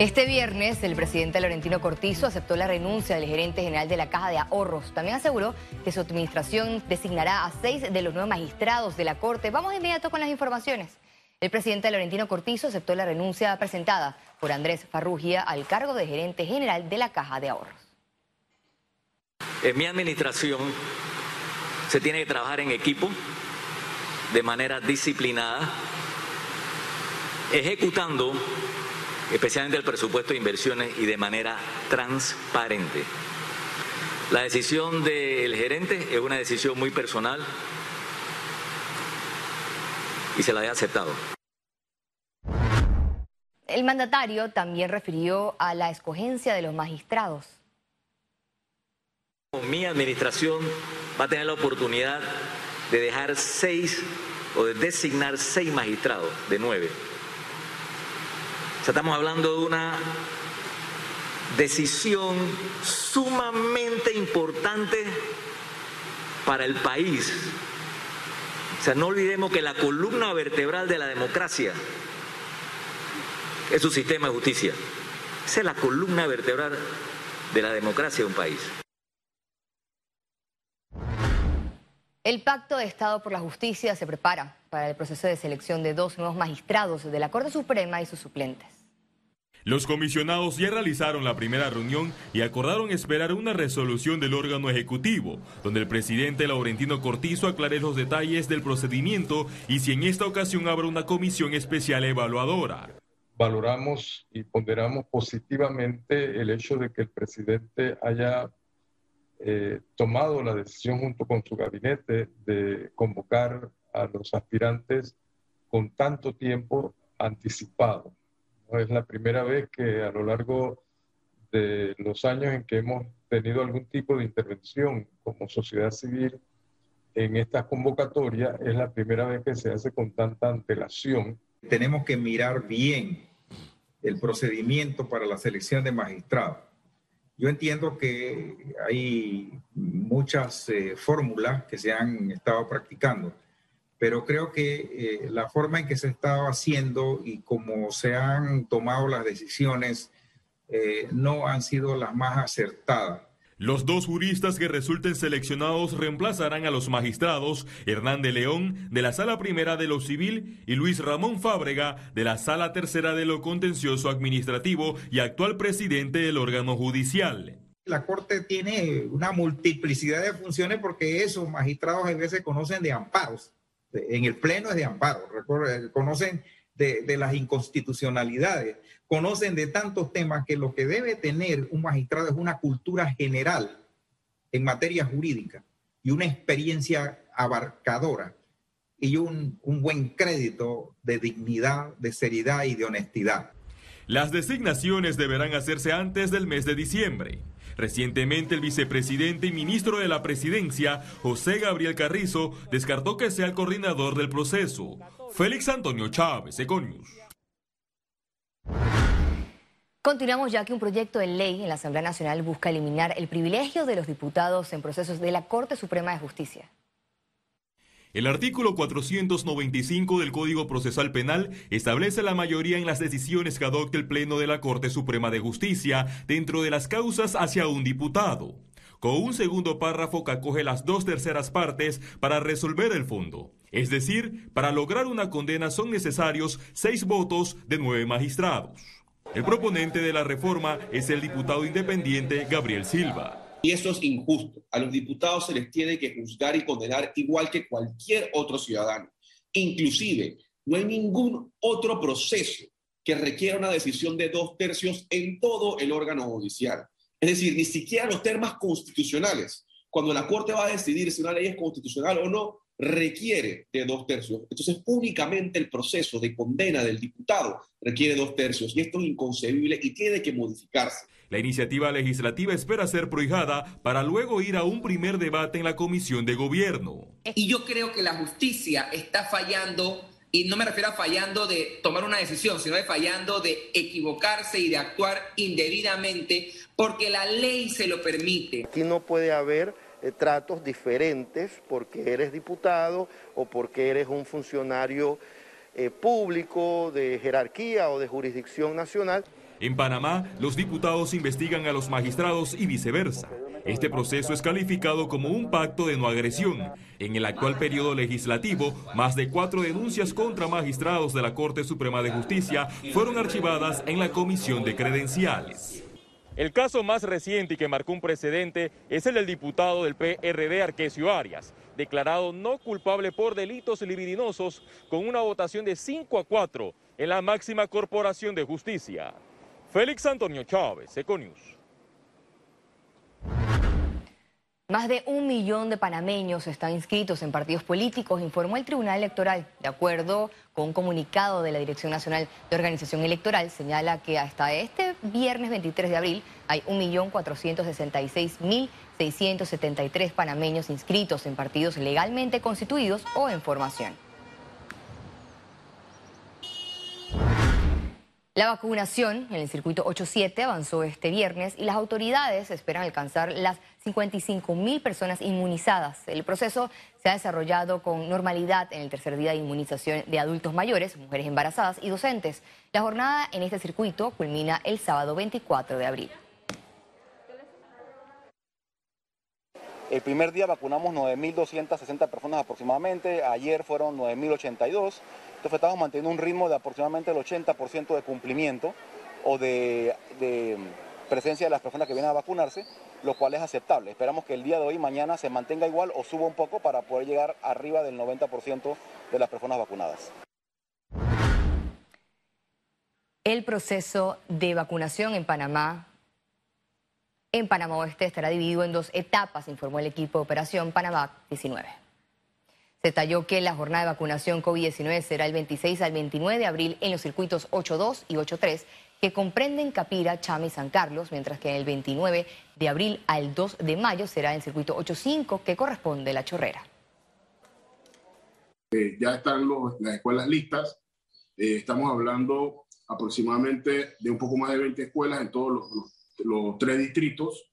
Este viernes, el presidente Laurentino Cortizo aceptó la renuncia del gerente general de la Caja de Ahorros. También aseguró que su administración designará a seis de los nuevos magistrados de la Corte. Vamos de inmediato con las informaciones. El presidente Laurentino Cortizo aceptó la renuncia presentada por Andrés Farrugia al cargo de gerente general de la Caja de Ahorros. En mi administración se tiene que trabajar en equipo, de manera disciplinada, ejecutando especialmente el presupuesto de inversiones y de manera transparente. La decisión del gerente es una decisión muy personal y se la he aceptado. El mandatario también refirió a la escogencia de los magistrados. Mi administración va a tener la oportunidad de dejar seis o de designar seis magistrados de nueve estamos hablando de una decisión sumamente importante para el país. O sea, no olvidemos que la columna vertebral de la democracia es su sistema de justicia. Esa es la columna vertebral de la democracia de un país. El Pacto de Estado por la Justicia se prepara para el proceso de selección de dos nuevos magistrados de la Corte Suprema y sus suplentes. Los comisionados ya realizaron la primera reunión y acordaron esperar una resolución del órgano ejecutivo, donde el presidente Laurentino Cortizo aclare los detalles del procedimiento y si en esta ocasión habrá una comisión especial evaluadora. Valoramos y ponderamos positivamente el hecho de que el presidente haya eh, tomado la decisión junto con su gabinete de convocar a los aspirantes con tanto tiempo anticipado es la primera vez que a lo largo de los años en que hemos tenido algún tipo de intervención como sociedad civil en estas convocatorias, es la primera vez que se hace con tanta antelación. Tenemos que mirar bien el procedimiento para la selección de magistrados. Yo entiendo que hay muchas eh, fórmulas que se han estado practicando pero creo que eh, la forma en que se estaba haciendo y cómo se han tomado las decisiones eh, no han sido las más acertadas. Los dos juristas que resulten seleccionados reemplazarán a los magistrados Hernán de León de la Sala Primera de lo Civil y Luis Ramón Fábrega de la Sala Tercera de lo Contencioso Administrativo y actual presidente del órgano judicial. La Corte tiene una multiplicidad de funciones porque esos magistrados a veces conocen de amparos en el pleno es de amparo, eh, conocen de, las inconstitucionalidades, conocen de tantos temas que lo que debe tener un magistrado es una cultura general en materia jurídica y una experiencia abarcadora y un buen crédito de dignidad, de seriedad y de honestidad. Las designaciones deberán hacerse antes del mes de diciembre. Recientemente el vicepresidente y ministro de la presidencia, José Gabriel Carrizo, descartó que sea el coordinador del proceso. Félix Antonio Chávez, Econius. Continuamos ya que un proyecto de ley en la Asamblea Nacional busca eliminar el privilegio de los diputados en procesos de la Corte Suprema de Justicia. El artículo 495 del Código Procesal Penal establece la mayoría en las decisiones que adopte el Pleno de la Corte Suprema de Justicia dentro de las causas hacia un diputado, con un segundo párrafo que acoge las dos terceras partes para resolver el fondo. Es decir, para lograr una condena son necesarios seis votos de nueve magistrados. El proponente de la reforma es el diputado independiente Gabriel Silva. Y eso es injusto. A los diputados se les tiene que juzgar y condenar igual que cualquier otro ciudadano. Inclusive, no hay ningún otro proceso que requiera una decisión de dos tercios en todo el órgano judicial. Es decir, ni siquiera los temas constitucionales. Cuando la Corte va a decidir si una ley es constitucional o no, requiere de dos tercios. Entonces, únicamente el proceso de condena del diputado requiere dos tercios. Y esto es inconcebible y tiene que modificarse. La iniciativa legislativa espera ser prohijada para luego ir a un primer debate en la Comisión de Gobierno. Y yo creo que la justicia está fallando, y no me refiero a fallando de tomar una decisión, sino de fallando de equivocarse y de actuar indebidamente porque la ley se lo permite. Aquí no puede haber eh, tratos diferentes porque eres diputado o porque eres un funcionario eh, público, de jerarquía o de jurisdicción nacional. En Panamá, los diputados investigan a los magistrados y viceversa. Este proceso es calificado como un pacto de no agresión. En el actual periodo legislativo, más de cuatro denuncias contra magistrados de la Corte Suprema de Justicia fueron archivadas en la Comisión de Credenciales. El caso más reciente y que marcó un precedente es el del diputado del PRD Arquesio Arias, declarado no culpable por delitos libidinosos con una votación de 5 a 4 en la máxima corporación de justicia. Félix Antonio Chávez, Econius. Más de un millón de panameños están inscritos en partidos políticos, informó el Tribunal Electoral. De acuerdo con un comunicado de la Dirección Nacional de Organización Electoral, señala que hasta este viernes 23 de abril hay 1.466.673 panameños inscritos en partidos legalmente constituidos o en formación. La vacunación en el circuito 87 avanzó este viernes y las autoridades esperan alcanzar las 55 mil personas inmunizadas. El proceso se ha desarrollado con normalidad en el tercer día de inmunización de adultos mayores, mujeres embarazadas y docentes. La jornada en este circuito culmina el sábado 24 de abril. El primer día vacunamos 9.260 personas aproximadamente, ayer fueron 9.082. Entonces estamos manteniendo un ritmo de aproximadamente el 80% de cumplimiento o de, presencia de las personas que vienen a vacunarse, lo cual es aceptable. Esperamos que el día de hoy, mañana, se mantenga igual o suba un poco para poder llegar arriba del 90% de las personas vacunadas. El proceso de vacunación en Panamá, en Panamá Oeste, estará dividido en dos etapas, informó el equipo de operación Panamá 19. Se detalló que la jornada de vacunación COVID-19 será el 26 al 29 de abril en los circuitos 8.2 y 8.3, que comprenden Capira, Chame y San Carlos, mientras que el 29 de abril al 2 de mayo será el circuito 8.5, que corresponde a La Chorrera. Eh, ya están las escuelas listas. Eh, estamos hablando aproximadamente de un poco más de 20 escuelas en todos los tres distritos.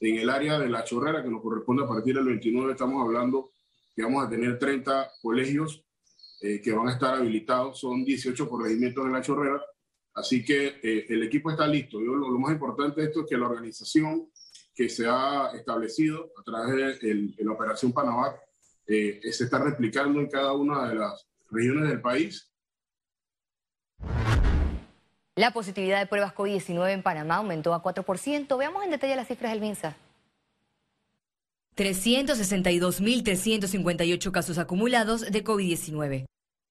En el área de La Chorrera, que nos corresponde a partir del 29, estamos hablando que vamos a tener 30 colegios eh, que van a estar habilitados, son 18 corregimientos de la chorrera, así que eh, el equipo está listo. Yo, lo, más importante de esto es que la organización que se ha establecido a través de, la Operación Panamá eh, se está replicando en cada una de las regiones del país. La positividad de pruebas COVID-19 en Panamá aumentó a 4%. Veamos en detalle las cifras del MINSA. 362.358 casos acumulados de COVID-19.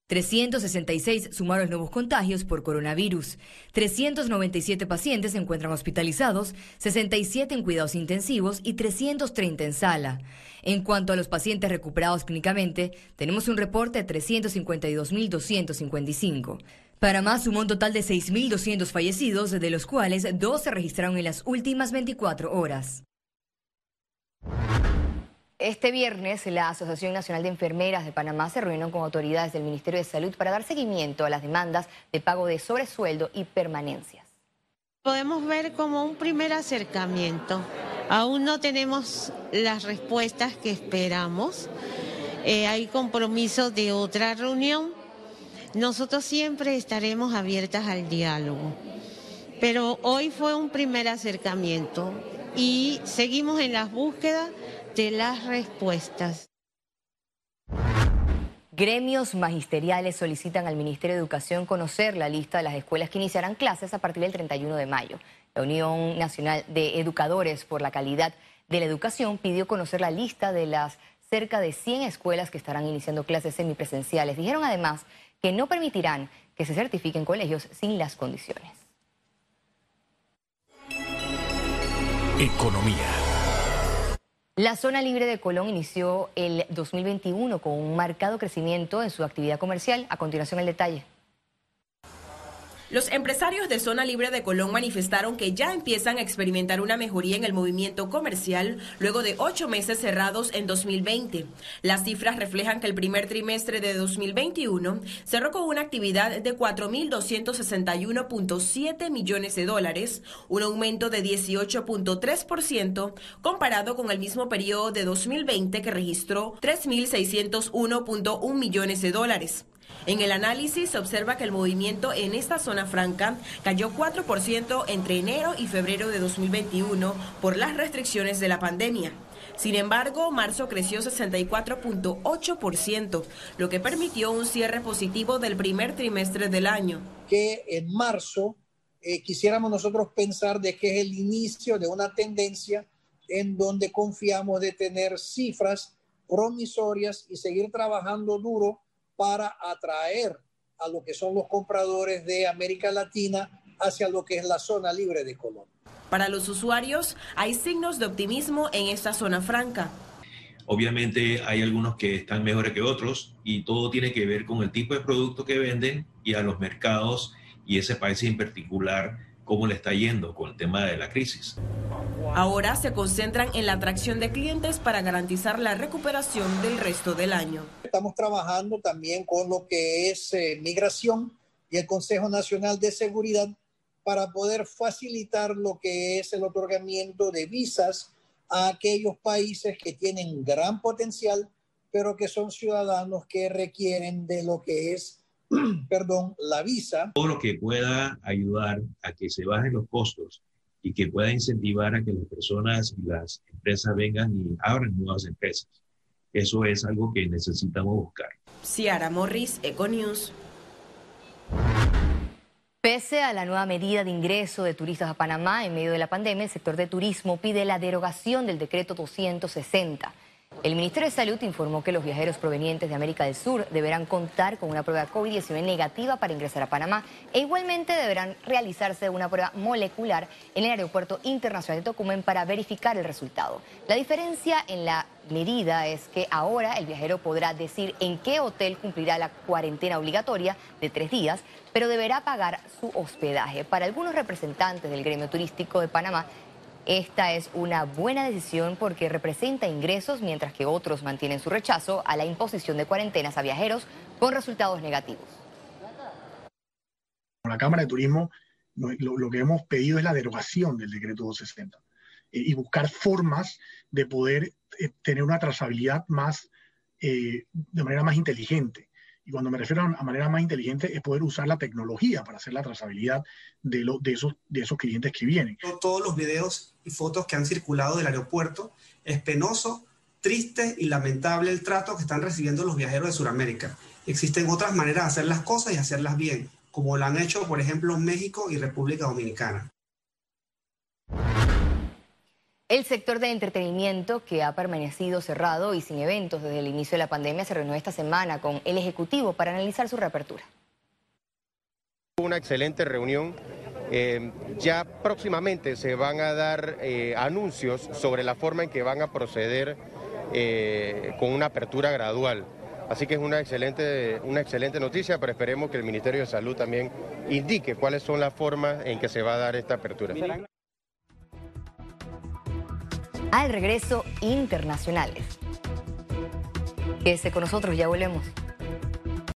366 sumaron nuevos contagios por coronavirus. 397 pacientes se encuentran hospitalizados, 67 en cuidados intensivos y 330 en sala. En cuanto a los pacientes recuperados clínicamente, tenemos un reporte de 352.255. Para más, sumó un total de 6.200 fallecidos, de los cuales dos se registraron en las últimas 24 horas. Este viernes, la Asociación Nacional de Enfermeras de Panamá se reunió con autoridades del Ministerio de Salud para dar seguimiento a las demandas de pago de sobresueldo y permanencias. Podemos ver como un primer acercamiento. Aún no tenemos las respuestas que esperamos. Eh, hay compromiso de otra reunión. Nosotros siempre estaremos abiertas al diálogo. Pero hoy fue un primer acercamiento y seguimos en las búsquedas de las respuestas. Gremios magisteriales solicitan al Ministerio de Educación conocer la lista de las escuelas que iniciarán clases a partir del 31 de mayo. La Unión Nacional de Educadores por la Calidad de la Educación pidió conocer la lista de las cerca de 100 escuelas que estarán iniciando clases semipresenciales. Dijeron además que no permitirán que se certifiquen colegios sin las condiciones. Economía. La zona libre de Colón inició el 2021 con un marcado crecimiento en su actividad comercial. A continuación el detalle. Los empresarios de Zona Libre de Colón manifestaron que ya empiezan a experimentar una mejoría en el movimiento comercial luego de ocho meses cerrados en 2020. Las cifras reflejan que el primer trimestre de 2021 cerró con una actividad de 4.261.7 millones de dólares, un aumento de 18.3% comparado con el mismo periodo de 2020 que registró 3.601.1 millones de dólares. En el análisis se observa que el movimiento en esta zona franca cayó 4% entre enero y febrero de 2021 por las restricciones de la pandemia. Sin embargo, marzo creció 64.8%, lo que permitió un cierre positivo del primer trimestre del año. Que en marzo eh, quisiéramos nosotros pensar de que es el inicio de una tendencia en donde confiamos de tener cifras promisorias y seguir trabajando duro para atraer a lo que son los compradores de América Latina hacia lo que es la zona libre de Colombia. Para los usuarios hay signos de optimismo en esta zona franca. Obviamente hay algunos que están mejores que otros y todo tiene que ver con el tipo de producto que venden y a los mercados y ese país en particular cómo le está yendo con el tema de la crisis. Ahora se concentran en la atracción de clientes para garantizar la recuperación del resto del año. Estamos trabajando también con lo que es eh, migración y el Consejo Nacional de Seguridad para poder facilitar lo que es el otorgamiento de visas a aquellos países que tienen gran potencial, pero que son ciudadanos que requieren de lo que es perdón, la visa. Todo lo que pueda ayudar a que se bajen los costos y que pueda incentivar a que las personas y las empresas vengan y abran nuevas empresas. Eso es algo que necesitamos buscar. Ciara Morris, Econews. Pese a la nueva medida de ingreso de turistas a Panamá en medio de la pandemia, el sector de turismo pide la derogación del decreto 260. El Ministerio de Salud informó que los viajeros provenientes de América del Sur deberán contar con una prueba COVID-19 negativa para ingresar a Panamá e igualmente deberán realizarse una prueba molecular en el Aeropuerto Internacional de Tocumen para verificar el resultado. La diferencia en la medida es que ahora el viajero podrá decir en qué hotel cumplirá la cuarentena obligatoria de tres días, pero deberá pagar su hospedaje. Para algunos representantes del gremio turístico de Panamá, esta es una buena decisión porque representa ingresos, mientras que otros mantienen su rechazo a la imposición de cuarentenas a viajeros con resultados negativos. La Cámara de Turismo lo, que hemos pedido es la derogación del decreto 260 eh, y buscar formas de poder eh, tener una trazabilidad más, eh, de manera más inteligente. Y cuando me refiero a manera más inteligente es poder usar la tecnología para hacer la trazabilidad de, de, esos, de esos clientes que vienen. Todos los videos y fotos que han circulado del aeropuerto es penoso, triste y lamentable el trato que están recibiendo los viajeros de Sudamérica. Existen otras maneras de hacer las cosas y hacerlas bien, como lo han hecho, por ejemplo, México y República Dominicana. El sector de entretenimiento, que ha permanecido cerrado y sin eventos desde el inicio de la pandemia, se reunió esta semana con el Ejecutivo para analizar su reapertura. Una excelente reunión. Eh, ya próximamente se van a dar eh, anuncios sobre la forma en que van a proceder eh, con una apertura gradual. Así que es una excelente, una excelente noticia, pero esperemos que el Ministerio de Salud también indique cuáles son las formas en que se va a dar esta apertura al regreso internacionales. Quédese con nosotros, ya volvemos.